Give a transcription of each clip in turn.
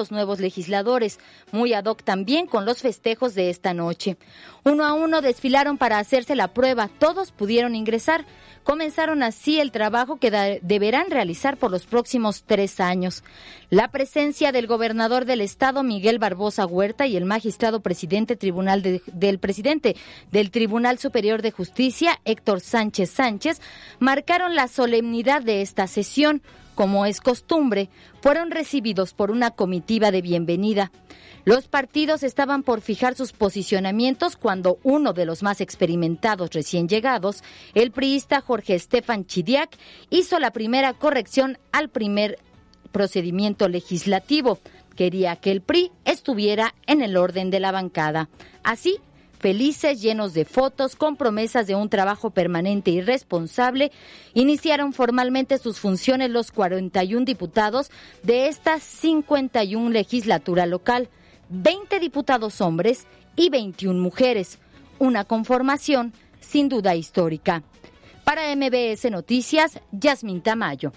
los nuevos legisladores, muy ad hoc también con los festejos de esta noche. Uno a uno desfilaron para hacerse la prueba, todos pudieron ingresar. Comenzaron así el trabajo que deberán realizar por los próximos tres años. La presencia del gobernador del estado, Miguel Barbosa Huerta, y el magistrado presidente tribunal del presidente del Tribunal Superior de Justicia, Héctor Sánchez Sánchez, marcaron la solemnidad de esta sesión como es costumbre, fueron recibidos por una comitiva de bienvenida. Los partidos estaban por fijar sus posicionamientos cuando uno de los más experimentados recién llegados, el priista Jorge Estefan Chidiac, hizo la primera corrección al primer procedimiento legislativo. Quería que el PRI estuviera en el orden de la bancada. Así, felices, llenos de fotos, con promesas de un trabajo permanente y responsable, iniciaron formalmente sus funciones los 41 diputados de esta 51 legislatura local, 20 diputados hombres y 21 mujeres, una conformación sin duda histórica. Para MBS Noticias, Yasmin Tamayo.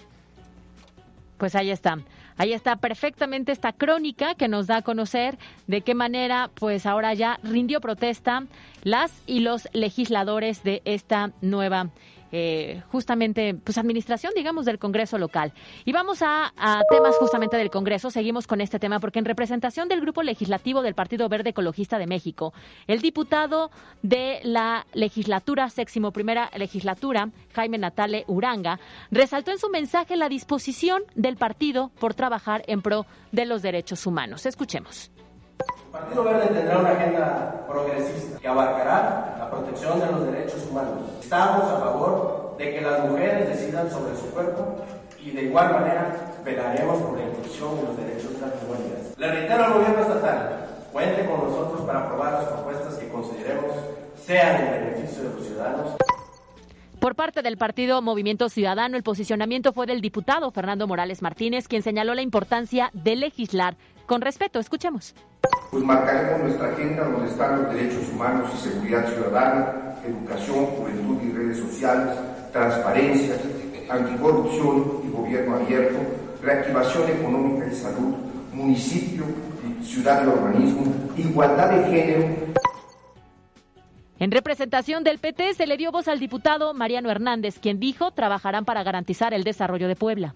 Pues ahí está. Ahí está perfectamente esta crónica que nos da a conocer de qué manera, pues ahora ya rindió protesta las y los legisladores de esta nueva eh, justamente, pues administración, digamos, del Congreso local. Y vamos a, temas justamente del Congreso. Seguimos con este tema porque en representación del Grupo Legislativo del Partido Verde Ecologista de México, el diputado de la legislatura, seximo primera legislatura, Jaime Natale Uranga, resaltó en su mensaje la disposición del partido por trabajar en pro de los derechos humanos. Escuchemos. El Partido Verde tendrá una agenda progresista que abarcará la protección de los derechos humanos. Estamos a favor de que las mujeres decidan sobre su cuerpo y de igual manera velaremos por la inclusión de los derechos de las mujeres. Le reitero al gobierno estatal, cuente con nosotros para aprobar las propuestas que consideremos sean en beneficio de los ciudadanos. Por parte del partido Movimiento Ciudadano, el posicionamiento fue del diputado Fernando Morales Martínez, quien señaló la importancia de legislar con respeto. Escuchemos. Pues marcaremos nuestra agenda donde están los derechos humanos y seguridad ciudadana, educación, juventud y redes sociales, transparencia, anticorrupción y gobierno abierto, reactivación económica y salud, municipio, ciudad y urbanismo, igualdad de género. En representación del PT se le dio voz al diputado Mariano Hernández, quien dijo trabajarán para garantizar el desarrollo de Puebla.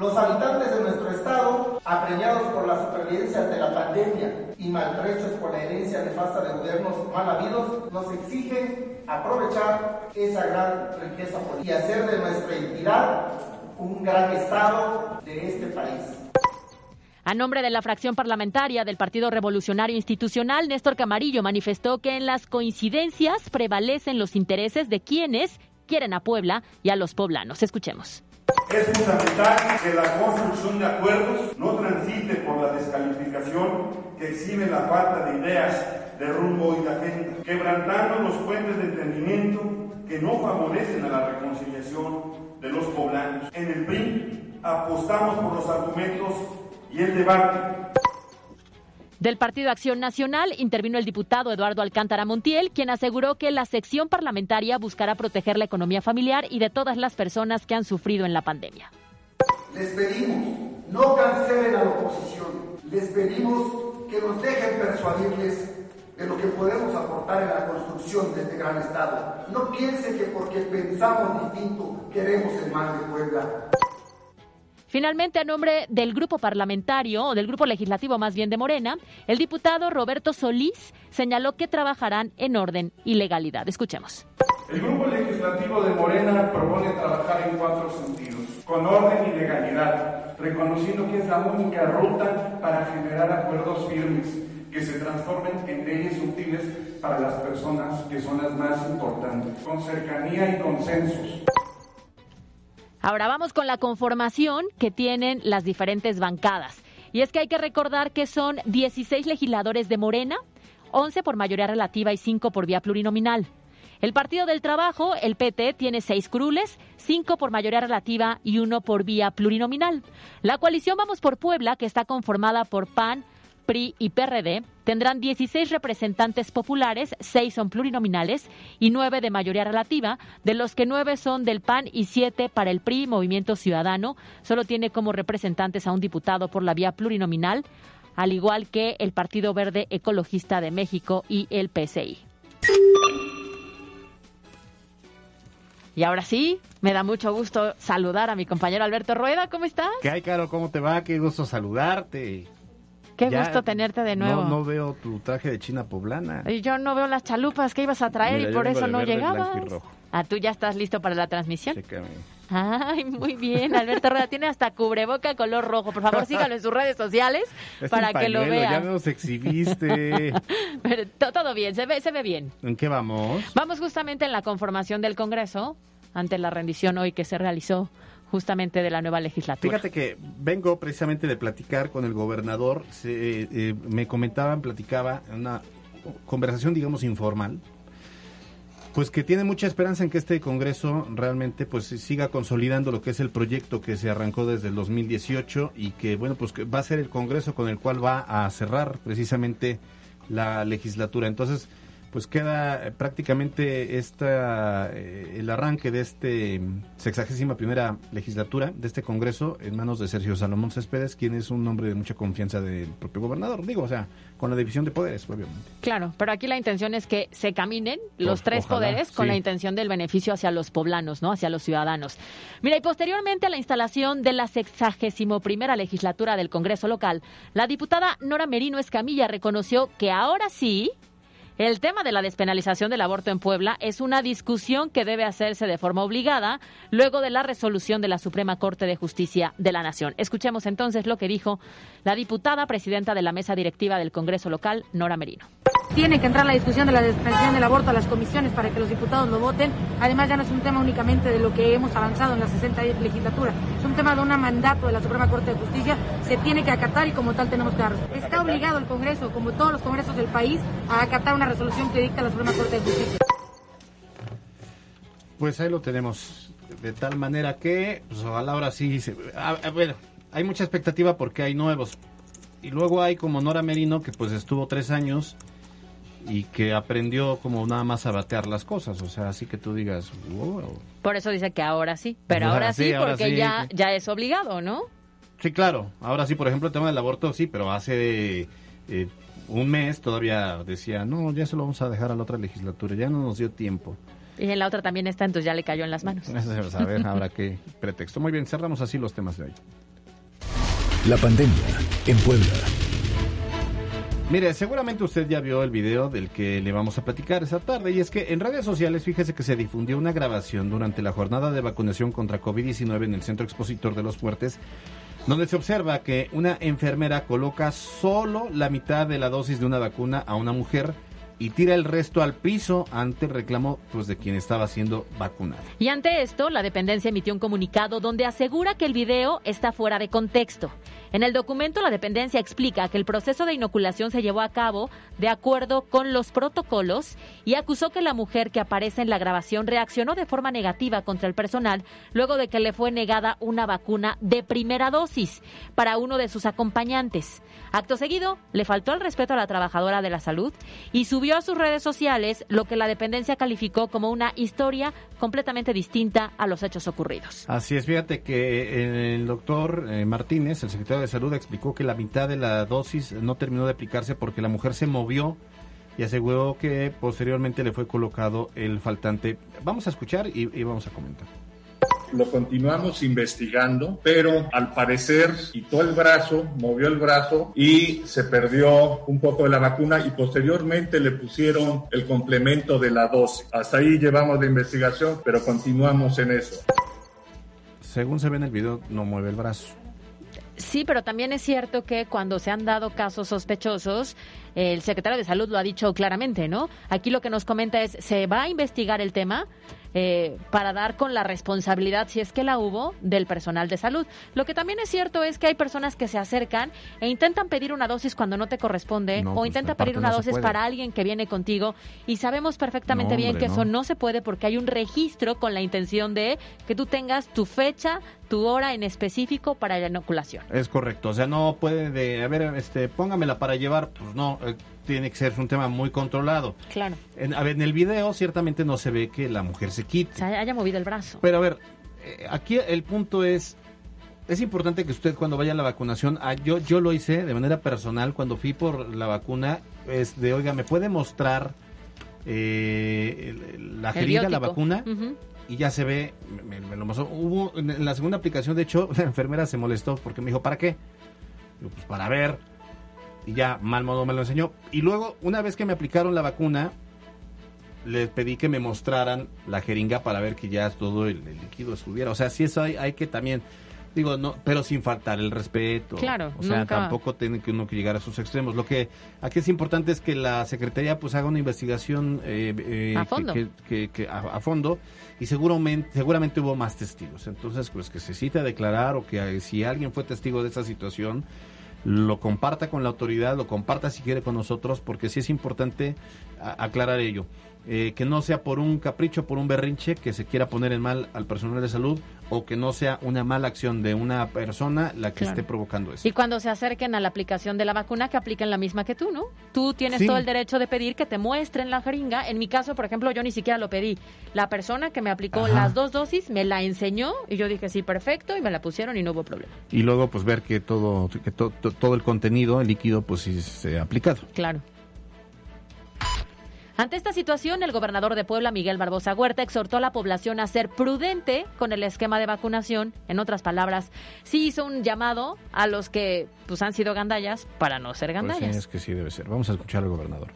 Los habitantes de nuestro estado, apremiados por la supervivencia de la pandemia y maltrechos por la herencia nefasta de gobiernos mal habidos, nos exigen aprovechar esa gran riqueza política y hacer de nuestra entidad un gran estado de este país. A nombre de la fracción parlamentaria del Partido Revolucionario Institucional, Néstor Camarillo manifestó que en las coincidencias prevalecen los intereses de quienes quieren a Puebla y a los poblanos. Escuchemos. Es fundamental que la construcción de acuerdos no transite por la descalificación que exhibe la falta de ideas, de rumbo y de agenda, quebrantando los puentes de entendimiento que no favorecen a la reconciliación de los poblanos. En el PRI apostamos por los argumentos y el debate del Partido Acción Nacional intervino el diputado Eduardo Alcántara Montiel, quien aseguró que la sección parlamentaria buscará proteger la economía familiar y de todas las personas que han sufrido en la pandemia. Les pedimos, no cancelen a la oposición. Les pedimos que nos dejen persuadirles de lo que podemos aportar en la construcción de este gran Estado. No piensen que porque pensamos distinto queremos el mal de Puebla. Finalmente, a nombre del grupo parlamentario, o del grupo legislativo más bien de Morena, el diputado Roberto Solís señaló que trabajarán en orden y legalidad. Escuchemos. El grupo legislativo de Morena propone trabajar en cuatro sentidos, con orden y legalidad, reconociendo que es la única ruta para generar acuerdos firmes que se transformen en leyes útiles para las personas que son las más importantes, con cercanía y consensos. Ahora vamos con la conformación que tienen las diferentes bancadas. Y es que hay que recordar que son 16 legisladores de Morena, 11 por mayoría relativa y 5 por vía plurinominal. El Partido del Trabajo, el PT, tiene 6 curules, 5 por mayoría relativa y 1 por vía plurinominal. La coalición Vamos por Puebla, que está conformada por PAN, PRI y PRD tendrán 16 representantes populares, 6 son plurinominales y 9 de mayoría relativa, de los que 9 son del PAN y 7 para el PRI, Movimiento Ciudadano. Solo tiene como representantes a un diputado por la vía plurinominal, al igual que el Partido Verde Ecologista de México y el PCI. Y ahora sí, me da mucho gusto saludar a mi compañero Alberto Rueda. ¿Cómo estás? ¿Qué hay, Caro? ¿Cómo te va? Qué gusto saludarte. Qué gusto tenerte de nuevo. No, no, veo tu traje de china poblana. Y yo no veo las chalupas que ibas a traer y por eso no llegabas. Ah, tú ya estás listo para la transmisión. Chécame. Ay, muy bien, Alberto Rueda tiene hasta cubreboca color rojo. Por favor, sígalo en sus redes sociales para que lo vea. Ya nos exhibiste. todo bien, se ve, se ve bien. ¿En qué vamos? Vamos justamente en la conformación del Congreso ante la rendición hoy que se realizó justamente de la nueva legislatura. Fíjate que vengo precisamente de platicar con el gobernador, eh, me comentaban, platicaba, una conversación digamos informal, pues que tiene mucha esperanza en que este Congreso realmente pues siga consolidando lo que es el proyecto que se arrancó desde el 2018 y que bueno pues que va a ser el Congreso con el cual va a cerrar precisamente la legislatura. Entonces, pues queda eh, prácticamente esta, eh, el arranque de este sexagésima primera legislatura de este Congreso en manos de Sergio Salomón Céspedes, quien es un hombre de mucha confianza del propio gobernador, digo, o sea, con la división de poderes, obviamente. Claro, pero aquí la intención es que se caminen los tres poderes con la intención del beneficio hacia los poblanos, ¿no? Hacia los ciudadanos. Mira, y posteriormente a la instalación de la sexagésimo primera legislatura del Congreso local, la diputada Nora Merino Escamilla reconoció que ahora sí el tema de la despenalización del aborto en Puebla es una discusión que debe hacerse de forma obligada luego de la resolución de la Suprema Corte de Justicia de la Nación. Escuchemos entonces lo que dijo la diputada presidenta de la mesa directiva del Congreso local, Nora Merino. Tiene que entrar la discusión de la despenalización del aborto a las comisiones para que los diputados lo voten. Además, ya no es un tema únicamente de lo que hemos avanzado en la 60 legislatura, es un tema de un mandato de la Suprema Corte de Justicia. Se tiene que acatar y como tal tenemos que dar. Está obligado el Congreso, como todos los congresos del país, a acatar una resolución que dicta la Suprema Corte de Justicia. Pues ahí lo tenemos. De tal manera que, pues ojalá ahora sí. Se, a, ver, hay mucha expectativa porque hay nuevos. Y luego hay como Nora Merino, que pues estuvo tres años y que aprendió como nada más a batear las cosas, o sea, así que tú digas, Por eso dice que ahora sí, pero ahora sí, porque ya, ya es obligado, ¿no? Sí, claro, ahora sí, por ejemplo, el tema del aborto, sí, pero hace eh, un mes todavía decía, no, ya se lo vamos a dejar a la otra legislatura, ya no nos dio tiempo. Y en la otra también está, entonces ya le cayó en las manos. A ver, ahora qué pretexto. Muy bien, cerramos así los temas de hoy. La pandemia en Puebla. Mire, seguramente usted ya vio el video del que le vamos a platicar esa tarde y es que en redes sociales fíjese que se difundió una grabación durante la jornada de vacunación contra COVID-19 en el Centro Expositor de los Fuertes donde se observa que una enfermera coloca solo la mitad de la dosis de una vacuna a una mujer y tira el resto al piso ante el reclamo pues, de quien estaba siendo vacunada. Y ante esto, la dependencia emitió un comunicado donde asegura que el video está fuera de contexto en el documento, la dependencia explica que el proceso de inoculación se llevó a cabo de acuerdo con los protocolos y acusó que la mujer que aparece en la grabación reaccionó de forma negativa contra el personal luego de que le fue negada una vacuna de primera dosis para uno de sus acompañantes. Acto seguido, le faltó el respeto a la trabajadora de la salud y subió a sus redes sociales lo que la dependencia calificó como una historia completamente distinta a los hechos ocurridos. Así es, fíjate que el doctor eh, Martínez, el secretario de Salud explicó que la mitad de la dosis no terminó de aplicarse porque la mujer se movió y aseguró que posteriormente le fue colocado el faltante. Vamos a escuchar y, vamos a comentar lo continuamos investigando, pero al parecer quitó el brazo, movió el brazo y se perdió un poco de la vacuna y posteriormente le pusieron el complemento de la dosis. Hasta ahí llevamos la investigación, pero continuamos en eso. Según se ve en el video, no mueve el brazo. Sí, pero también es cierto que cuando se han dado casos sospechosos, el secretario de Salud lo ha dicho claramente, ¿no? Aquí lo que nos comenta es, se va a investigar el tema, eh, para dar con la responsabilidad, si es que la hubo, del personal de salud. Lo que también es cierto es que hay personas que se acercan e intentan pedir una dosis cuando no te corresponde No, o pues, intentan aparte pedir una no dosis para alguien que viene contigo y sabemos perfectamente No, bien que no. eso no se puede porque hay un registro con la intención de que tú tengas tu fecha, tu hora en específico para la inoculación. Es correcto, o sea, no puede de, a ver, este, póngamela para llevar, pues no, eh, tiene que ser un tema muy controlado. Claro. En, a ver, en el video ciertamente no se ve que la mujer se quite. O sea, haya movido el brazo. Pero a ver, eh, aquí el punto es, es importante que usted cuando vaya a la vacunación, ah, yo, yo lo hice de manera personal cuando fui por la vacuna, es de, oiga, ¿me puede mostrar eh, el- la jeringa, la vacuna? Y ya se ve, me, me lo mostró. Hubo, en la segunda aplicación, de hecho, la enfermera se molestó porque me dijo, ¿para qué? Digo, pues para ver. Y ya, mal modo me lo enseñó. Y luego, una vez que me aplicaron la vacuna, les pedí que me mostraran la jeringa para ver que ya todo el, el líquido estuviera. O sea, sí eso hay, hay que también, digo, no, pero sin faltar el respeto. Claro, O sea, nunca- tampoco tiene que uno que llegar a sus extremos. Lo que aquí es importante es que la Secretaría pues haga una investigación eh, eh, A fondo. que- que- que a, a fondo y seguramente, seguramente hubo más testigos. Entonces, pues que se cite a declarar o que eh, si alguien fue testigo de esa situación, lo comparta con la autoridad, lo comparta si quiere con nosotros, porque sí es importante aclarar ello. Eh, que no sea por un capricho, por un berrinche que se quiera poner en mal al personal de salud o que no sea una mala acción de una persona la que Claro. esté provocando eso. Y cuando se acerquen a la aplicación de la vacuna, que apliquen la misma que tú, ¿no? Tú tienes Sí. todo el derecho de pedir que te muestren la jeringa. En mi caso, por ejemplo, yo ni siquiera lo pedí. La persona que me aplicó Ajá. las dos dosis me la enseñó y yo dije, sí, perfecto, y me la pusieron y no hubo problema. Y luego pues ver que todo que to- to- todo el contenido, el líquido pues sí se ha aplicado. Claro. Ante esta situación, el gobernador de Puebla, Miguel Barbosa Huerta, exhortó a la población a ser prudente con el esquema de vacunación. En otras palabras, sí hizo un llamado a los que pues han sido gandallas para no ser Pues sí, gandallas. es que sí debe ser. Vamos a escuchar al gobernador.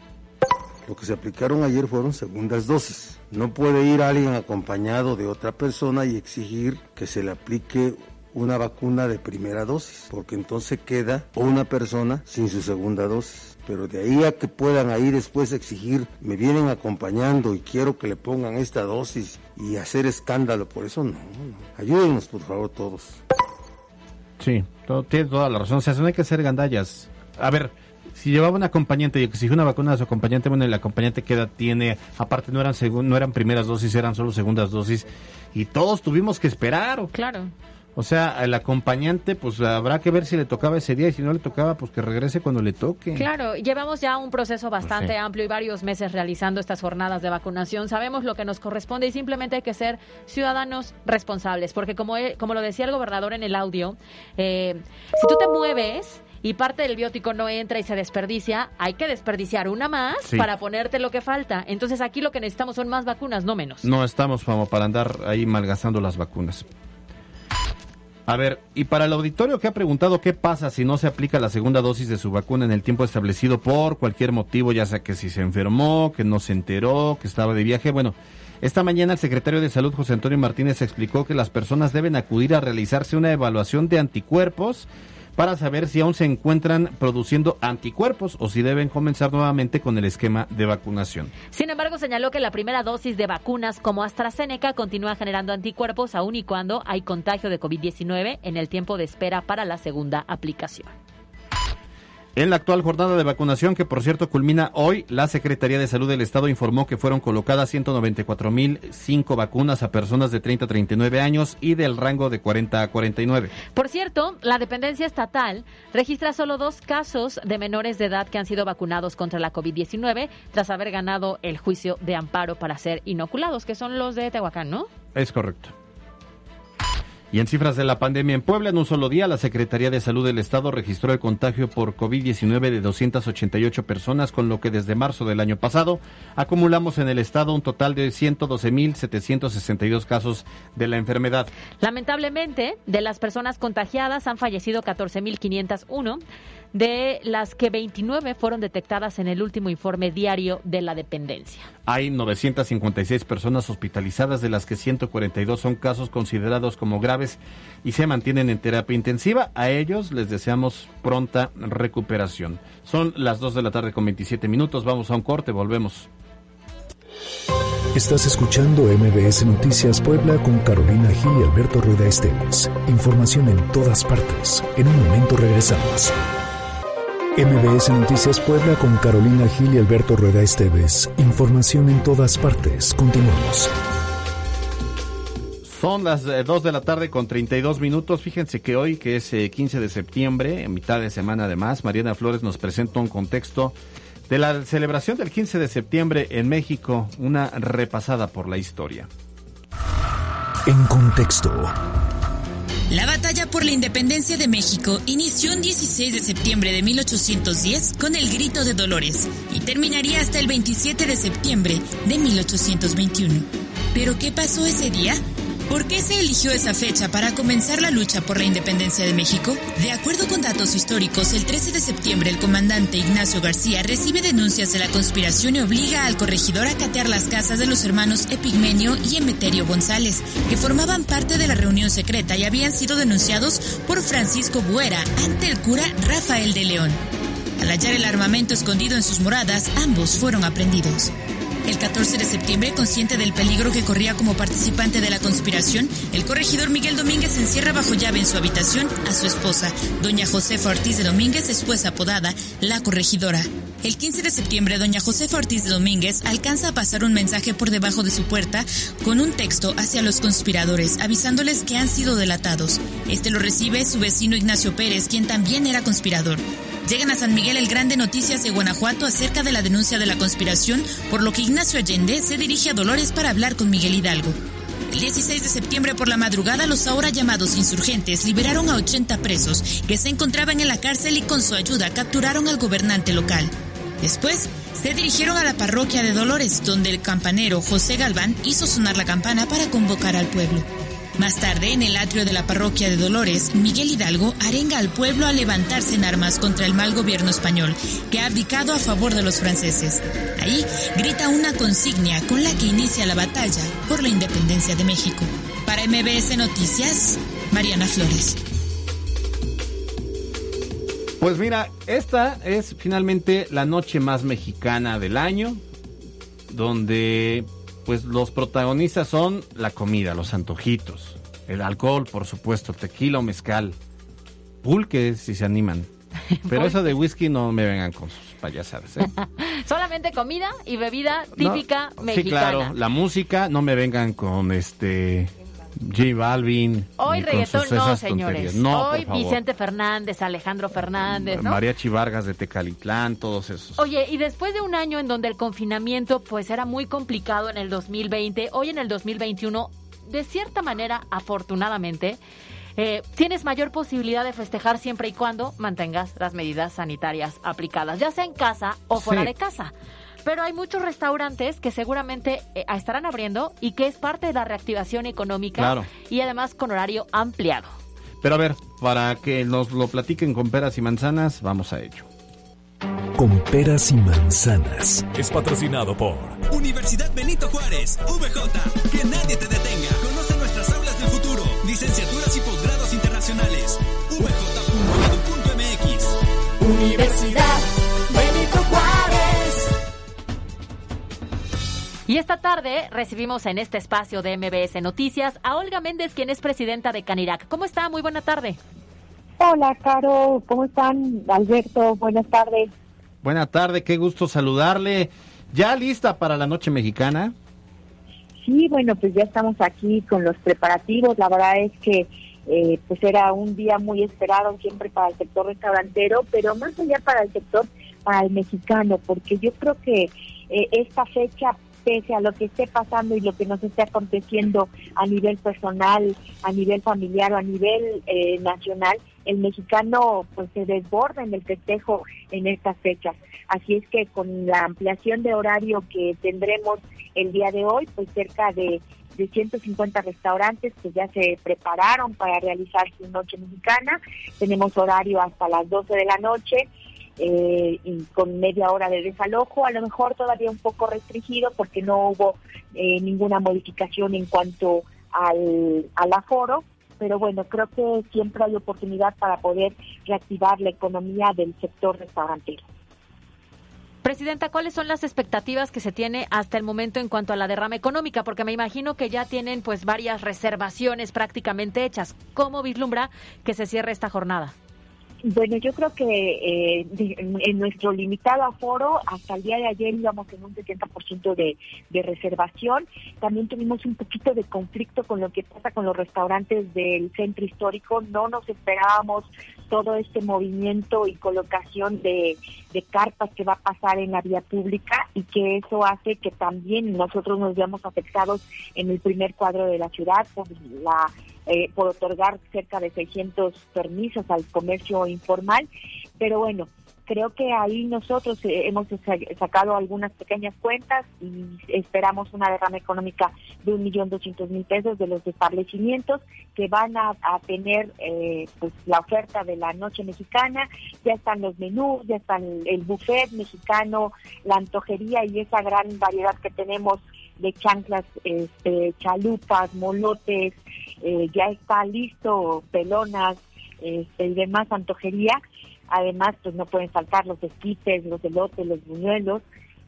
Lo que se aplicaron ayer fueron segundas dosis. No puede ir alguien acompañado de otra persona y exigir que se le aplique una vacuna de primera dosis, porque entonces queda una persona sin su segunda dosis. Pero de ahí a que puedan ahí después exigir, me vienen acompañando y quiero que le pongan esta dosis y hacer escándalo, por eso no. no. Ayúdenos, por favor, todos. Sí, todo, tiene toda la razón. O sea, no hay que ser gandallas. A ver, si llevaba un acompañante y exigió una vacuna a su acompañante, bueno, el acompañante que edad tiene, aparte no eran segun- no eran primeras dosis, eran solo segundas dosis, y todos tuvimos que esperar. Claro. O sea, el acompañante, pues habrá que ver si le tocaba ese día y si no le tocaba, pues que regrese cuando le toque. Claro, llevamos ya un proceso bastante sí. amplio y varios meses realizando estas jornadas de vacunación. Sabemos lo que nos corresponde y simplemente hay que ser ciudadanos responsables, porque como, él- como lo decía el gobernador en el audio, eh, si tú te mueves y parte del biótico no entra y se desperdicia, hay que desperdiciar una más Sí. para ponerte lo que falta. Entonces aquí lo que necesitamos son más vacunas, no menos. No estamos como para andar ahí malgastando las vacunas. A ver, y para el auditorio que ha preguntado qué pasa si no se aplica la segunda dosis de su vacuna en el tiempo establecido por cualquier motivo, ya sea que si se enfermó, que no se enteró, que estaba de viaje, bueno, esta mañana el secretario de Salud José Antonio Martínez explicó que las personas deben acudir a realizarse una evaluación de anticuerpos para saber si aún se encuentran produciendo anticuerpos o si deben comenzar nuevamente con el esquema de vacunación. Sin embargo, señaló que la primera dosis de vacunas como AstraZeneca continúa generando anticuerpos aun y cuando hay contagio de COVID-19 en el tiempo de espera para la segunda aplicación. En la actual jornada de vacunación, que por cierto culmina hoy, la Secretaría de Salud del Estado informó que fueron colocadas 194.005 vacunas a personas de 30 a 39 años y del rango de 40 a 49. Por cierto, la dependencia estatal registra solo dos casos de menores de edad que han sido vacunados contra la COVID-19 tras haber ganado el juicio de amparo para ser inoculados, que son los de Tehuacán, ¿no? Es correcto. Y en cifras de la pandemia en Puebla, en un solo día, la Secretaría de Salud del Estado registró el contagio por COVID-19 de 288 personas, con lo que desde marzo del año pasado acumulamos en el Estado un total de 112.762 casos de la enfermedad. Lamentablemente, de las personas contagiadas han fallecido 14.501, de las que 29 fueron detectadas en el último informe diario de la dependencia. Hay 956 personas hospitalizadas, de las que 142 son casos considerados como graves y se mantienen en terapia intensiva. A ellos les deseamos pronta recuperación. Son las 2 de la tarde con 27 minutos. Vamos a un corte, volvemos. Estás escuchando MBS Noticias Puebla con Carolina Gil y Alberto Rueda Esteves. Información en todas partes. En un momento regresamos. MBS Noticias Puebla con Carolina Gil y Alberto Rueda Esteves. Información en todas partes. Continuamos. Son las 2 eh, de la tarde con 32 minutos. Fíjense que hoy, que es 15 eh, de septiembre, en mitad de semana además, Mariana Flores nos presenta un contexto de la celebración del 15 de septiembre en México, una repasada por la historia. En contexto. La batalla por la independencia de México inició el 16 de septiembre de 1810 con el Grito de Dolores y terminaría hasta el 27 de septiembre de 1821. ¿Pero qué pasó ese día? ¿Por qué se eligió esa fecha para comenzar la lucha por la independencia de México? De acuerdo con datos históricos, el 13 de septiembre el comandante Ignacio García recibe denuncias de la conspiración y obliga al corregidor a catear las casas de los hermanos Epigmenio y Emeterio González, que formaban parte de la reunión secreta y habían sido denunciados por Francisco Buera ante el cura Rafael de León. Al hallar el armamento escondido en sus moradas, ambos fueron aprendidos. El 14 de septiembre, consciente del peligro que corría como participante de la conspiración, el corregidor Miguel Domínguez encierra bajo llave en su habitación a su esposa, doña Josefa Ortiz de Domínguez, después apodada La Corregidora. El 15 de septiembre, doña Josefa Ortiz de Domínguez alcanza a pasar un mensaje por debajo de su puerta con un texto hacia los conspiradores, avisándoles que han sido delatados. Este lo recibe su vecino Ignacio Pérez, quien también era conspirador. Llegan a San Miguel el Grande noticias de Guanajuato acerca de la denuncia de la conspiración, por lo que Ignacio Allende se dirige a Dolores para hablar con Miguel Hidalgo. El 16 de septiembre por la madrugada, los ahora llamados insurgentes liberaron a 80 presos que se encontraban en la cárcel y con su ayuda capturaron al gobernante local. Después, se dirigieron a la parroquia de Dolores, donde el campanero José Galván hizo sonar la campana para convocar al pueblo. Más tarde, en el atrio de la parroquia de Dolores, Miguel Hidalgo arenga al pueblo a levantarse en armas contra el mal gobierno español, que ha abdicado a favor de los franceses. Ahí grita una consigna con la que inicia la batalla por la independencia de México. Para MBS Noticias, Mariana Flores. Pues mira, esta es finalmente la noche más mexicana del año, donde pues los protagonistas son la comida, los antojitos, el alcohol, por supuesto, tequila o mezcal, pulque si se animan. Pero eso de whisky no me vengan con sus payasadas. ¿eh? Solamente comida y bebida típica mexicana. Sí, claro, la música, no me vengan con este J Balvin. Hoy reggaetón no, señores. Hoy Vicente Fernández, Alejandro Fernández, ¿no? Mariachi Vargas de Tecalitlán, todos esos. Oye, y después de un año en donde el confinamiento pues era muy complicado en el 2020, hoy en el 2021, de cierta manera, afortunadamente, eh, tienes mayor posibilidad de festejar siempre y cuando mantengas las medidas sanitarias aplicadas, ya sea en casa o fuera de casa. Pero hay muchos restaurantes que seguramente eh, estarán abriendo y que es parte de la reactivación económica y además con horario ampliado. Pero a ver, para que nos lo platiquen con peras y manzanas, vamos a ello. Con peras y manzanas. Es patrocinado por Universidad Benito Juárez, VJ. Que nadie te detenga. Y esta tarde recibimos en este espacio de MBS Noticias a Olga Méndez, quien es presidenta de Canirac. ¿Cómo está? Muy buena tarde. Hola, Caro. ¿Cómo están? Alberto, buenas tardes. Buena tarde, qué gusto saludarle. ¿Ya lista para la noche mexicana? Sí, bueno, pues ya estamos aquí con los preparativos. La verdad es que eh, pues era un día muy esperado siempre para el sector restaurantero, pero más allá para el sector, para el mexicano, porque yo creo que eh, esta fecha pese a lo que esté pasando y lo que nos esté aconteciendo a nivel personal, a nivel familiar o a nivel eh, nacional, el mexicano pues se desborda en el festejo en estas fechas. Así es que con la ampliación de horario que tendremos el día de hoy, pues cerca de, de 150 restaurantes que ya se prepararon para realizar su noche mexicana. Tenemos horario hasta las 12 de la noche eh, y con media hora de desalojo, a lo mejor todavía un poco restringido porque no hubo eh, ninguna modificación en cuanto al, al aforo, pero bueno, creo que siempre hay oportunidad para poder reactivar la economía del sector restaurantero. Presidenta, ¿cuáles son las expectativas que se tiene hasta el momento en cuanto a la derrama económica? Porque me imagino que ya tienen pues varias reservaciones prácticamente hechas. ¿Cómo vislumbra que se cierre esta jornada? Bueno, yo creo que eh, en nuestro limitado aforo, hasta el día de ayer íbamos en un 70% de, de reservación. También tuvimos un poquito de conflicto con lo que pasa con los restaurantes del centro histórico. No nos esperábamos todo este movimiento y colocación de, de carpas que va a pasar en la vía pública y que eso hace que también nosotros nos veamos afectados en el primer cuadro de la ciudad por la eh, por otorgar cerca de 600 permisos al comercio informal, pero bueno, creo que ahí nosotros eh, hemos sacado algunas pequeñas cuentas y esperamos una derrama económica de un millón doscientos mil pesos de los establecimientos que van a, tener eh, pues la oferta de la noche mexicana, ya están los menús, ya están el buffet mexicano, la antojería y esa gran variedad que tenemos de chanclas, este, chalupas, molotes, eh, ya está listo, pelonas este, y demás antojería. Además, pues no pueden faltar los esquites, los elotes, los buñuelos.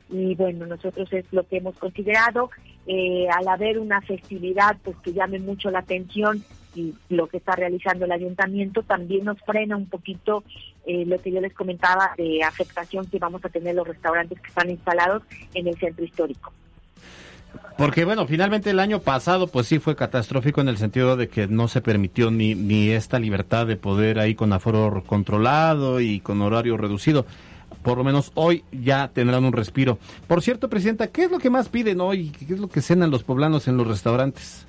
Y bueno, nosotros es lo que hemos considerado. Eh, al haber una festividad pues que llame mucho la atención y lo que está realizando el ayuntamiento también nos frena un poquito eh, lo que yo les comentaba de afectación que vamos a tener los restaurantes que están instalados en el centro histórico. Porque bueno, finalmente el año pasado pues sí fue catastrófico en el sentido de que no se permitió ni, ni esta libertad de poder ahí con aforo controlado y con horario reducido. Por lo menos hoy ya tendrán un respiro. Por cierto, Presidenta, ¿qué es lo que más piden hoy? ¿Qué es lo que cenan los poblanos en los restaurantes?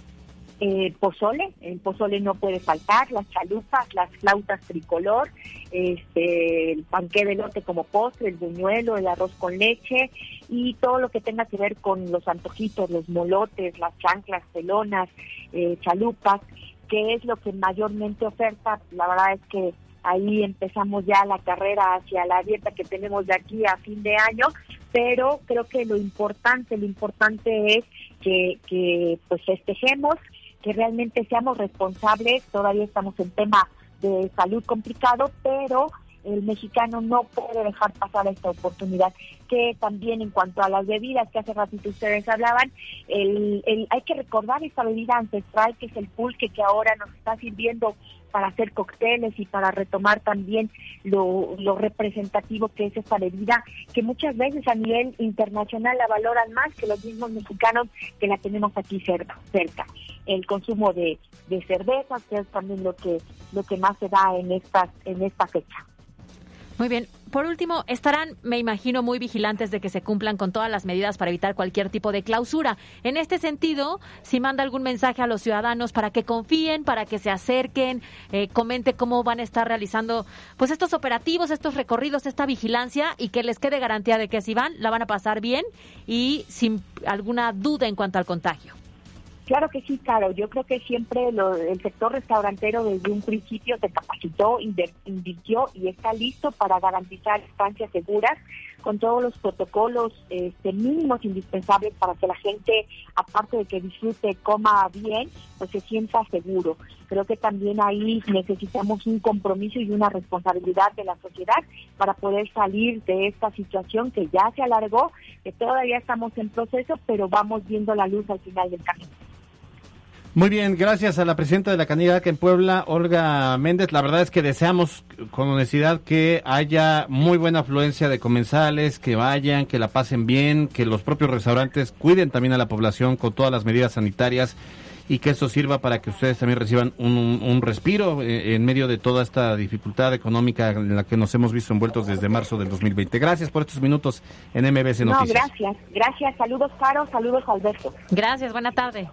Eh, pozole, el pozole no puede faltar, las chalupas, las flautas tricolor, este, el panqué de lote como postre, el buñuelo, el arroz con leche y todo lo que tenga que ver con los antojitos, los molotes, las chanclas, pelonas, eh, chalupas, que es lo que mayormente oferta. La verdad es que ahí empezamos ya la carrera hacia la dieta que tenemos de aquí a fin de año, pero creo que lo importante, lo importante es que, que pues festejemos que realmente seamos responsables. Todavía estamos en tema de salud complicado, pero el mexicano no puede dejar pasar esta oportunidad. Que también en cuanto a las bebidas que hace ratito ustedes hablaban, el, el, hay que recordar esta bebida ancestral que es el pulque que ahora nos está sirviendo para hacer cócteles y para retomar también lo, representativo que es esta bebida, que muchas veces a nivel internacional la valoran más que los mismos mexicanos que la tenemos aquí cerca. cerca. El consumo de, de cervezas, que es también lo que, lo que más se da en, estas, en esta fecha. Muy bien. Por último, estarán, me imagino, muy vigilantes de que se cumplan con todas las medidas para evitar cualquier tipo de clausura. En este sentido, si manda algún mensaje a los ciudadanos para que confíen, para que se acerquen, eh, comente cómo van a estar realizando pues estos operativos, estos recorridos, esta vigilancia y que les quede garantía de que si van, la van a pasar bien y sin alguna duda en cuanto al contagio. Claro que sí, claro. Yo creo que siempre el sector restaurantero desde un principio se capacitó, invirtió y está listo para garantizar estancias seguras con todos los protocolos este, mínimos indispensables para que la gente, aparte de que disfrute, coma bien, pues se sienta seguro. Creo que también ahí necesitamos un compromiso y una responsabilidad de la sociedad para poder salir de esta situación que ya se alargó, que todavía estamos en proceso, pero vamos viendo la luz al final del camino. Muy bien, gracias a la presidenta de la Canidad en Puebla, Olga Méndez. La verdad es que deseamos con honestidad que haya muy buena afluencia de comensales, que vayan, que la pasen bien, que los propios restaurantes cuiden también a la población con todas las medidas sanitarias y que eso sirva para que ustedes también reciban un, respiro eh, en medio de toda esta dificultad económica en la que nos hemos visto envueltos desde marzo del 2020. Gracias por estos minutos en MBS Noticias. No, gracias, gracias. Saludos, Caro, saludos, Alberto. Gracias, buena tarde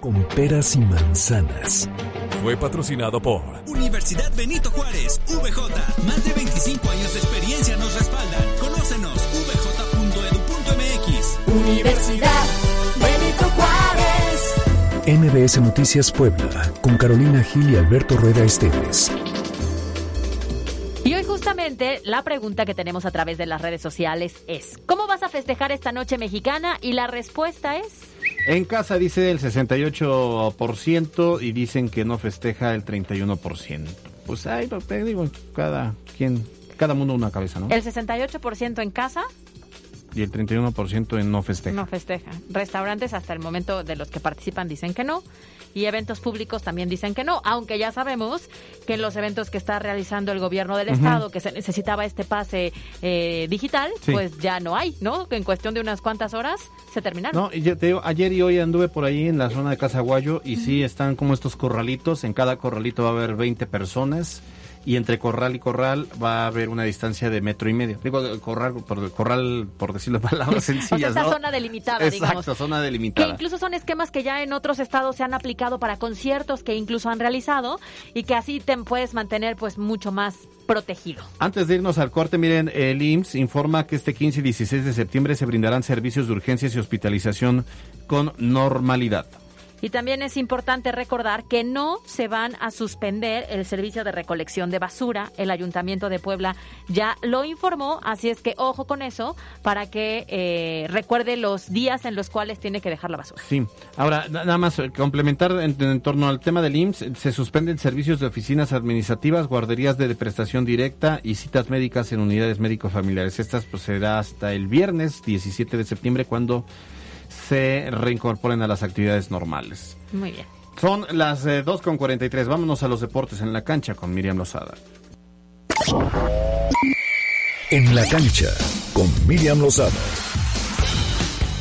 con peras y manzanas. Fue patrocinado por Universidad Benito Juárez, VJ. Más de 25 años de experiencia nos respaldan. Conócenos, vj.edu.mx. Universidad Benito Juárez. MBS Noticias Puebla, con Carolina Gil y Alberto Rueda Esteves. Y hoy justamente la pregunta que tenemos a través de las redes sociales es, ¿cómo vas a festejar esta noche mexicana? Y la respuesta es... En casa dice el 68% y dicen que no festeja el 31%. Pues ahí lo digo, cada quien cada mundo una cabeza, ¿no? El 68% en casa y el 31% en no festeja. No festeja. Restaurantes hasta el momento de los que participan dicen que no y eventos públicos también dicen que no, aunque ya sabemos que en los eventos que está realizando el gobierno del estado, que se necesitaba este pase eh, digital, pues ya no hay, ¿no? Que en cuestión de unas cuantas horas se terminaron. No, y yo te digo, ayer y hoy anduve por ahí en la zona de Casaguayo y sí están como estos corralitos, en cada corralito va a haber 20 personas y entre corral y corral va a haber una distancia de metro y medio. Digo, corral por, corral, por decirlo de palabras sencillas. o sea, esta zona delimitada, Exacto, zona delimitada. Que incluso son esquemas que ya en otros estados se han aplicado para conciertos que incluso han realizado y que así te puedes mantener pues mucho más protegido. Antes de irnos al corte, miren, el IMSS informa que este 15 y 16 de septiembre se brindarán servicios de urgencias y hospitalización con normalidad. Y también es importante recordar que no se van a suspender el servicio de recolección de basura. El Ayuntamiento de Puebla ya lo informó, así es que ojo con eso para que eh, recuerde los días en los cuales tiene que dejar la basura. Sí, ahora nada más eh, complementar en, torno al tema del IMSS, se suspenden servicios de oficinas administrativas, guarderías de prestación directa y citas médicas en unidades médico-familiares. Estas pues será hasta el viernes 17 de septiembre cuando se reincorporen a las actividades normales. Muy bien. Son las eh, con 2.43. Vámonos a los deportes en la cancha con Miriam Lozada. En la cancha con Miriam Lozada.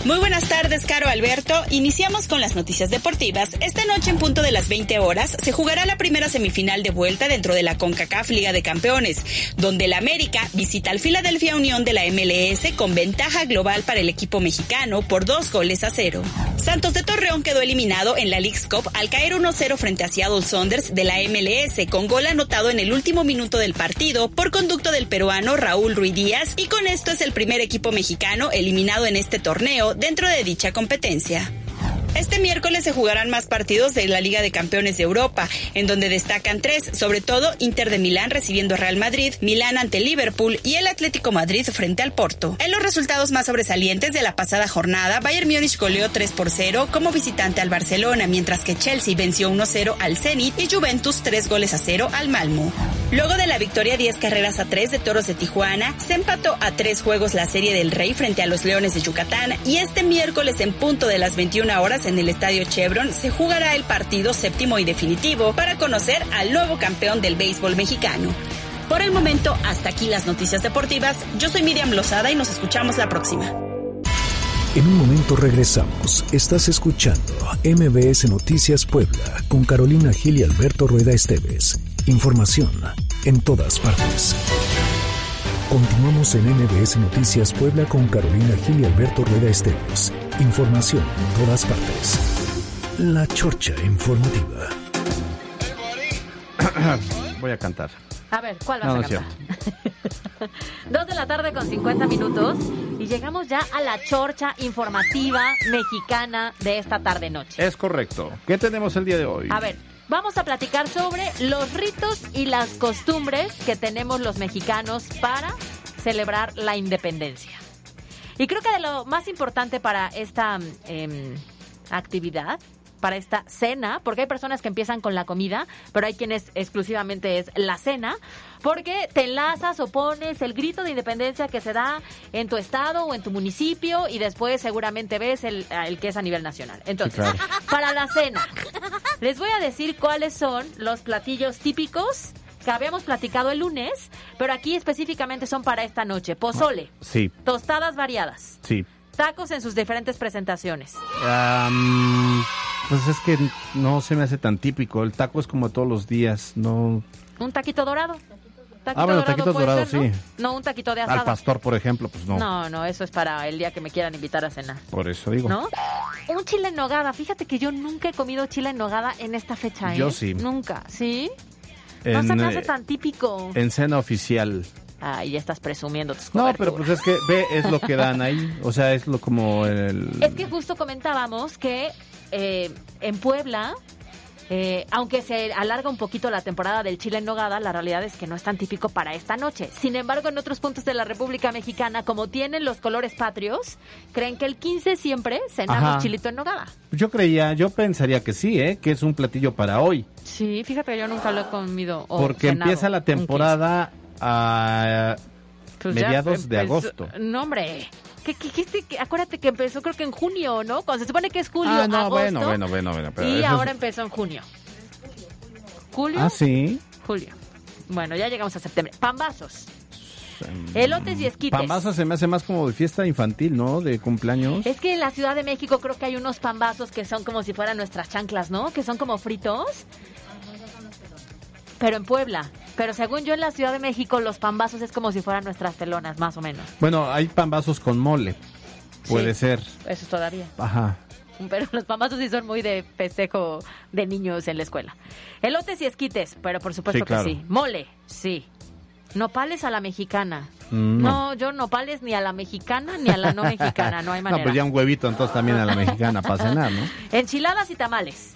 Muy buenas tardes, Caro Alberto. Iniciamos con las noticias deportivas. Esta noche en punto de las 20 horas se jugará la primera semifinal de vuelta dentro de la CONCACAF Liga de Campeones, donde el América visita al Philadelphia Unión de la MLS con ventaja global para el equipo mexicano por dos goles a cero. Santos de Torreón quedó eliminado en la League's Cup al caer 1-0 frente a Seattle Saunders de la MLS con gol anotado en el último minuto del partido por conducto del peruano Raúl Ruiz Díaz y con esto es el primer equipo mexicano eliminado en este torneo dentro de dicha competencia. Este miércoles se jugarán más partidos de la Liga de Campeones de Europa, en donde destacan tres, sobre todo Inter de Milán recibiendo Real Madrid, Milán ante Liverpool y el Atlético Madrid frente al Porto. En los resultados más sobresalientes de la pasada jornada, Bayern Múnich goleó 3 por 0 como visitante al Barcelona, mientras que Chelsea venció 1-0 al Zenit y Juventus 3 goles a 0 al Malmo. Luego de la victoria 10 carreras a 3 de Toros de Tijuana, se empató a 3 juegos la Serie del Rey frente a los Leones de Yucatán y este miércoles en punto de las 21 horas en el Estadio Chevron se jugará el partido séptimo y definitivo para conocer al nuevo campeón del béisbol mexicano. Por el momento, hasta aquí las noticias deportivas. Yo soy Miriam Lozada y nos escuchamos la próxima. En un momento regresamos. Estás escuchando MBS Noticias Puebla con Carolina Gil y Alberto Rueda Esteves. Información en todas partes. Continuamos en MBS Noticias Puebla con Carolina Gil y Alberto Rueda Esteves. Información en todas partes. La Chorcha Informativa. Voy a cantar. A ver, ¿cuál vas a cantar? Dos de la tarde con 50 minutos y llegamos ya a la chorcha informativa mexicana de esta tarde-noche. Es correcto. ¿Qué tenemos el día de hoy? A ver, vamos a platicar sobre los ritos y las costumbres que tenemos los mexicanos para celebrar la independencia. Y creo que de lo más importante para esta em, actividad para esta cena, porque hay personas que empiezan con la comida, pero hay quienes exclusivamente es la cena, porque te enlazas o pones el grito de independencia que se da en tu estado o en tu municipio y después seguramente ves el, que es a nivel nacional. Entonces, para la cena, les voy a decir cuáles son los platillos típicos que habíamos platicado el lunes, pero aquí específicamente son para esta noche. Pozole. Sí. Tostadas variadas. Sí. Tacos en sus diferentes presentaciones. pues es que no se me hace tan típico. El taco es como todos los días, no. Un taquito dorado. Taquito ah, bueno, taquitos dorados, sí. ¿no? un taquito de asado. Al pastor, por ejemplo, pues no. No, no, eso es para el día que me quieran invitar a cenar. Por eso digo. ¿No? Un chile en nogada. Fíjate que yo nunca he comido chile en nogada en esta fecha, ¿eh? Yo sí. Nunca, ¿sí? no se me hace tan típico. En cena oficial. Ah, ya estás presumiendo tus No, pero pues es que ve, es lo que dan ahí. O sea, es lo como el... Es que justo comentábamos que eh, en Puebla eh, aunque se alarga un poquito la temporada del chile en nogada, la realidad es que no es tan típico para esta noche. Sin embargo, en otros puntos de la República Mexicana, como tienen los colores patrios, creen que el 15 siempre cenamos chilito en nogada. Yo creía, yo pensaría que sí, ¿eh? que es un platillo para hoy. Sí, fíjate que yo nunca lo he comido. Porque empieza la temporada a Pues ya mediados de agosto. No, hombre. ¿Qué, qué, qué- este- qué- acuérdate que empezó creo que en junio, ¿no? Cuando se supone que es julio, Ah, no, agosto. bueno, bueno, bueno, bueno. pero y es- ahora empezó en junio. ¿Julio? Ah, sí. Julio. Bueno, ya llegamos a septiembre. Pambazos. Elotes y esquites. Pambazo se me hace más como de fiesta infantil, ¿no? De cumpleaños. Es que en la Ciudad de México creo que hay unos pambazos que son como si fueran nuestras chanclas, ¿no? Que son como fritos. Pero en Puebla. Pero según yo en la Ciudad de México los pambazos es como si fueran nuestras telonas, más o menos. Bueno, hay pambazos con mole. Puede Sí. ser. Eso todavía. Ajá. Pero los pambazos sí son muy de festejo de niños en la escuela. Elotes y esquites, pero por supuesto Sí, claro. que sí. Mole, sí. Nopales a la mexicana. Mm, No, yo nopales ni a la mexicana ni a la no mexicana, no hay manera. No, pues ya un huevito, entonces también a la mexicana para cenar, ¿no? Enchiladas y tamales,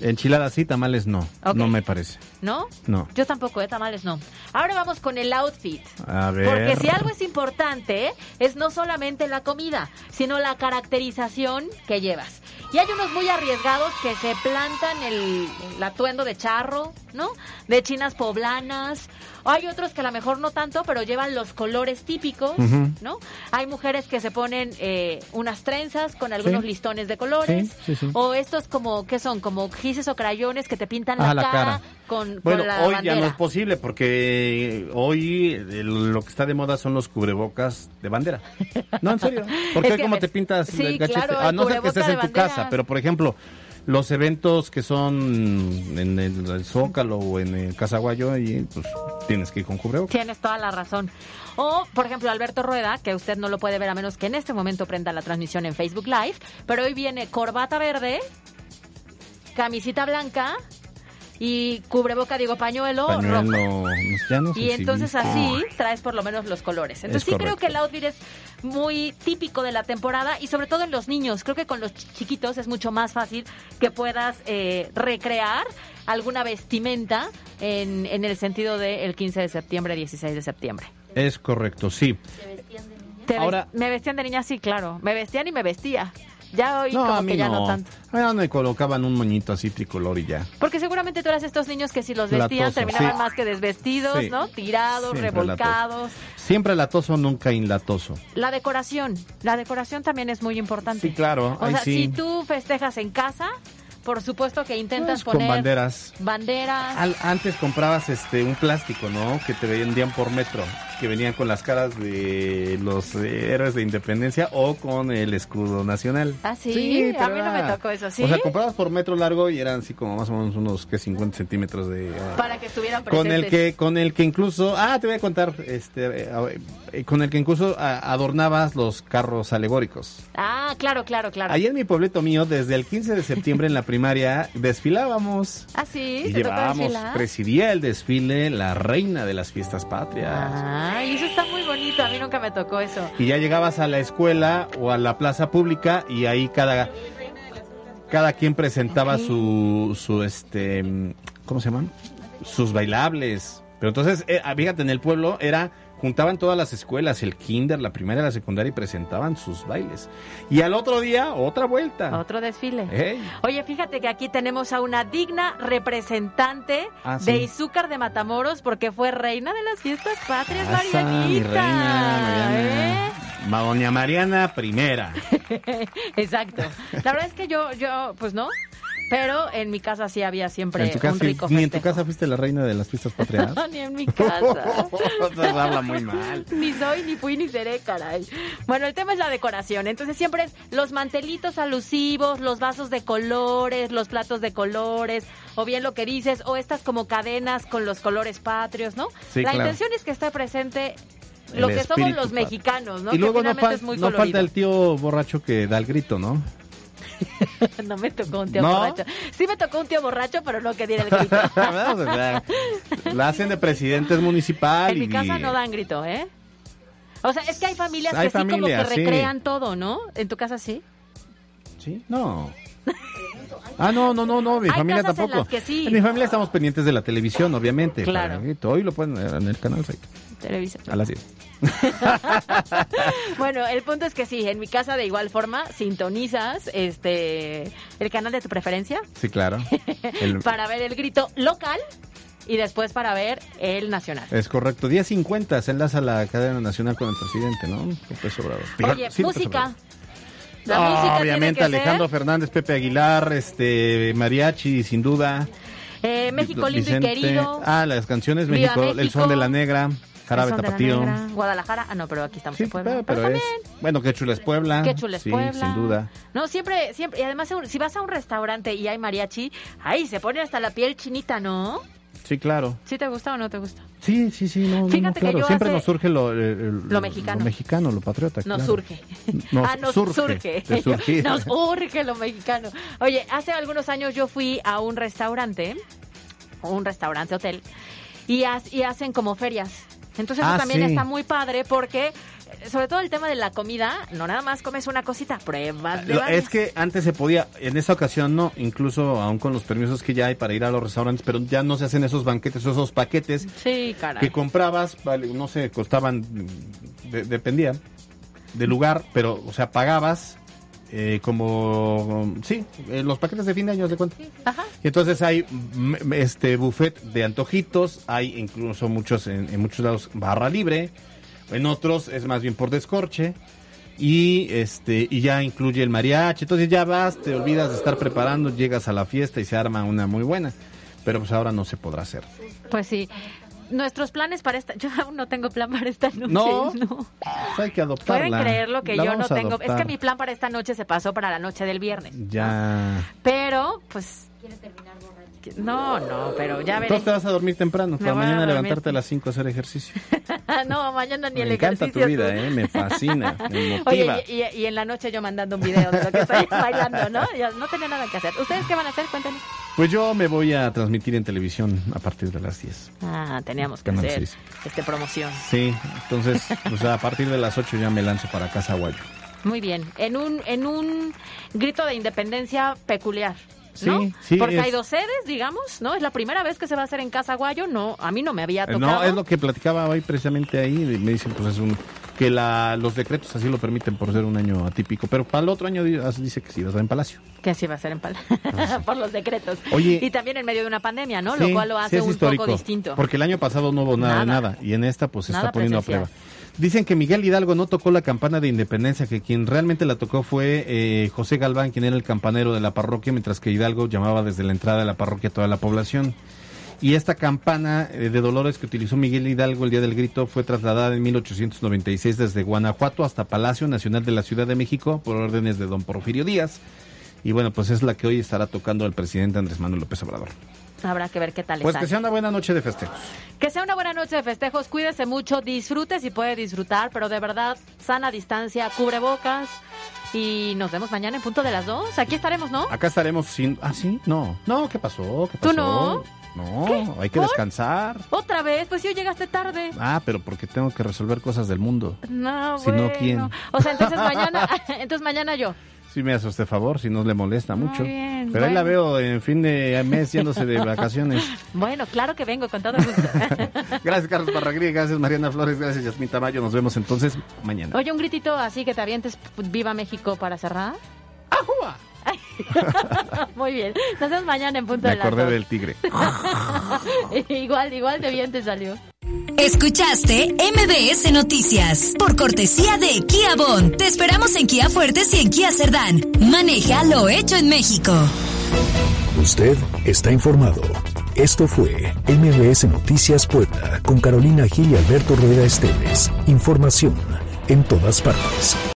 Enchiladas sí, tamales no. No me parece. ¿no? No. Yo tampoco, ¿eh? Tamales no. Ahora vamos con el outfit. A ver. Porque si algo es importante, es no solamente la comida, sino la caracterización que llevas. Y hay unos muy arriesgados que se plantan el, el atuendo de charro, ¿no? De chinas poblanas. Hay otros que a lo mejor no tanto, pero llevan los colores típicos. ¿no? Hay mujeres que se ponen eh, unas trenzas con algunos Sí. listones de colores. Sí, sí, sí. O estos como, ¿qué son? Como gises o crayones que te pintan la, Ah, la cara, cara. con, Bueno, con la hoy bandera. ya no es posible porque hoy eh, lo que está de moda son los cubrebocas de bandera. No, en serio. Porque Es que, ¿cómo a ver, te pintas el claro, a el no ser que estés en tu casa, pero por ejemplo, los eventos que son en el, el Zócalo o en el Casaguayo, y pues tienes que ir con cubrebocas. Tienes toda la razón. O, por ejemplo, Alberto Rueda, que usted no lo puede ver a menos que en este momento prenda la transmisión en Facebook Live, pero hoy viene corbata verde, camisita blanca y cubreboca, digo, pañuelo, rojo. Pañuelo, ya no Y entonces así traes por lo menos los colores. Entonces Es sí creo que el outfit es muy típico de la temporada y sobre todo en los niños. Creo que con los ch- chiquitos es mucho más fácil que puedas eh, recrear alguna vestimenta en, en el sentido del 15 de septiembre, 16 de septiembre. Es correcto, sí. Te Ahora- ves- me vestían de niña, sí, claro. Me vestían y me vestía. Ya hoy No, como a mí que ya no. no. tanto. A mí me colocaban un moñito así tricolor y ya. Porque seguramente tú eras estos niños que si los vestían Latoso, terminaban sí. más que desvestidos, Sí. ¿no? Tirados, Siempre revolcados. Siempre latoso, nunca inlatoso. La decoración. La decoración también es muy importante. Sí, claro, O sea, sí. si tú festejas en casa, por supuesto que intentas Pues, con poner banderas. banderas. Al- antes comprabas este un plástico, ¿no? Que te vendían por metro, que venían con las caras de los eh, héroes de independencia o con el escudo nacional. Ah, sí, te a mí no me tocó eso, ¿sí? O sea, comprabas por metro largo y eran así como más o menos unos que 50 centímetros de. ah, Para que estuvieran presentes. con el que con el que incluso ah te voy a contar este eh, con el que incluso adornabas los carros alegóricos Ah, claro, claro, claro. ahí en mi pueblito mío desde el 15 de septiembre en la primaria desfilábamos. Ah, sí, y ¿te tocó llevábamos presidía el desfile la reina de las fiestas patrias. Ah, y eso está muy bonito, a mí nunca me tocó eso. y ya llegabas a la escuela o a la plaza pública y ahí cada cada quien presentaba su su este mm, cómo se llaman sus bailables. Pero entonces eh, ah, fíjate en el pueblo era juntaban todas las escuelas el kinder la primaria la secundaria y presentaban sus bailes y al otro día otra vuelta Otro desfile. Oye, fíjate que aquí tenemos a una digna representante Ah, sí. de Izúcar de Matamoros porque fue reina de las fiestas patrias, Asa, mi Marianita. reina Mariana ¿eh? Ma- doña Mariana primera Exacto. La verdad es que yo, yo, pues no, pero en mi casa sí había siempre en tu casa un rico ni en tu casa fuiste la reina de las fiestas patrias Ni en mi casa. Entonces habla muy mal Ni soy, ni fui, ni seré, caray. Bueno, el tema es la decoración. Entonces siempre es los mantelitos alusivos, los vasos de colores, los platos de colores, o bien lo que dices, o estas como cadenas con los colores patrios, ¿no? Sí, la claro. intención es que esté presente El lo que somos los mexicanos, ¿no? y luego que no, fal- es muy no falta el tío borracho que da el grito no no me tocó un tío ¿No? borracho. Sí me tocó un tío borracho, pero no que diera el grito. Sea, la hacen de presidentes municipal en mi casa no dan grito, ¿eh? O sea, es que hay familias Hay que sí como que sí. recrean todo, ¿no? ¿En tu casa sí? Sí, no. Ah, no, no, no, no, mi Hay familia en tampoco. las que sí. En mi familia estamos pendientes de la televisión, obviamente. Claro. para. Hoy lo pueden ver en el canal 6, Televisa. a las 10. Bueno, el punto es que sí, en mi casa de igual forma sintonizas este el canal de tu preferencia Sí, claro. El- para ver el grito local y después para ver el Nacional. Es correcto. Día 50 se enlaza la cadena nacional con el presidente, ¿no? López Obrador. Oye, Sí, música. La No, música tiene obviamente que Alejandro ser, Fernández, Pepe Aguilar, este mariachi, sin duda. eh, México lindo Vicente. y querido. Ah, las canciones México, El son de la negra, Jarabe Tapatío. Negra, Guadalajara. Ah, no, pero aquí estamos en Puebla. Pero, Pero pero es, también. bueno, qué chula es Puebla. Qué chula es sí, Puebla. sin duda. No, siempre, siempre. Y además, si vas a un restaurante y hay mariachi, ahí se pone hasta la piel chinita, ¿no? Sí, claro. ¿Sí te gusta o no te gusta? Sí, sí, sí, no, no, no, Fíjate que claro. yo Siempre hace- nos surge lo, el- Lo mexicano. Lo mexicano, lo patriota. Nos claro. surge. Nos ah, nos surge. Nos urge lo mexicano. Oye, hace algunos años yo fui a un restaurante, un restaurante hotel, y hacen como ferias. Entonces eso Ah, también sí. está muy padre porque, eh, sobre todo el tema de la comida, no nada más comes una cosita, pruebas de Lo- varias. Es que antes se podía, en esta ocasión no, incluso aún con los permisos que ya hay para ir a los restaurantes, pero ya no se hacen esos banquetes, esos paquetes Sí, caray. que comprabas, vale, no sé, costaban, mm, de- dependía del lugar, pero, o sea, pagabas eh, como, sí, eh, los paquetes de fin de año, de cuenta. Ajá. Y entonces hay mm, este buffet de antojitos, hay incluso muchos, en, en muchos lados, barra libre, en otros es más bien por descorche. Y este y ya incluye el mariachi, entonces ya vas, te olvidas de estar preparando, llegas a la fiesta y se arma una muy buena. Pero pues ahora no se podrá hacer. Pues sí. Nuestros planes para esta... Yo aún no tengo plan para esta noche. No. no. Pues hay que adoptarla. Pueden creerlo que La yo no tengo... Es que mi plan para esta noche se pasó para la noche del viernes. Ya. Pero, pues... No, no, pero ya veré. Entonces te vas a dormir temprano, Me para a mañana levantarte a las 5 a hacer ejercicio. no, mañana ni Me el encanta ejercicio. tu vida, tú. ¿eh? Me fascina, me motiva. Oye, y, y- y en la noche yo mandando un video de lo que estoy bailando, ¿no? Ya no tenía nada que hacer. ¿Ustedes qué van a hacer? Cuéntenme. Pues yo me voy a transmitir en televisión a partir de las 10. Ah, teníamos que Canal hacer este promoción. Sí, entonces, pues a partir de las 8 ya me lanzo para Casa Guayo. Muy bien. En un, en un grito de independencia peculiar. ¿no? Sí, sí, Porque es- hay dos sedes, digamos, ¿no? Es la primera vez que se va a hacer en Casa Guayo. No, a mí no me había tocado. Eh, No, es lo que platicaba hoy precisamente ahí. Me dicen, pues es un. Que la, los decretos así lo permiten por ser un año atípico. Pero para el otro año di- dice que sí va a estar en Palacio. Que así va a ser en Pala. Por los decretos. Ah, Oye. y también en medio de una pandemia, ¿no? Sí, lo cual lo sí hace un histórico, poco distinto. Porque el año pasado no hubo nada, de Nada. nada. Y en esta, pues se Nada está poniendo presencial. a prueba. Dicen que Miguel Hidalgo no tocó la campana de independencia, que quien realmente la tocó fue eh, José Galván, quien era el campanero de la parroquia, mientras que Hidalgo llamaba desde la entrada de la parroquia a toda la población. Y esta campana eh, de Dolores que utilizó Miguel Hidalgo el día del grito fue trasladada en 1896 desde Guanajuato hasta Palacio Nacional de la Ciudad de México por órdenes de don Porfirio Díaz. Y bueno, pues es la que hoy estará tocando el presidente Andrés Manuel López Obrador. Habrá que ver qué tal Pues que sea una buena noche de festejos. Que sea una buena noche de festejos, cuídese mucho, disfrute si puede disfrutar, pero de verdad, sana distancia, cubrebocas y nos vemos mañana en punto de las dos. Aquí estaremos, ¿no? Acá estaremos sin... ¿Ah, sí? No. No, ¿qué pasó? ¿Qué pasó? ¿Tú no? No, hay que ¿Por? descansar. Otra vez, pues hoy llegaste tarde. Ah, pero porque tengo que resolver cosas del mundo. No, Si no. ¿quién? O sea, entonces mañana, entonces mañana yo. Si me hace usted favor, si no le molesta mucho. bien, pero ahí la veo en fin de mes yéndose de vacaciones. Bueno, claro que vengo con todo gusto. Gracias, Carlos Parragrí, gracias, Mariana Flores, gracias, Yasmín Tamayo. Nos vemos entonces mañana. Oye, un gritito así que te avientes Viva México para cerrar. Muy bien. Nos vemos mañana en punto Me de las acordé del tigre. igual, igual de bien te salió. Escuchaste MBS Noticias por cortesía de Kia Bon. Te esperamos en Kia Fuertes y en Kia Cerdán. Maneja lo hecho en México. Usted está informado. Esto fue MBS Noticias Puebla con Carolina Gil y Alberto Rueda Esteves. Información en todas partes.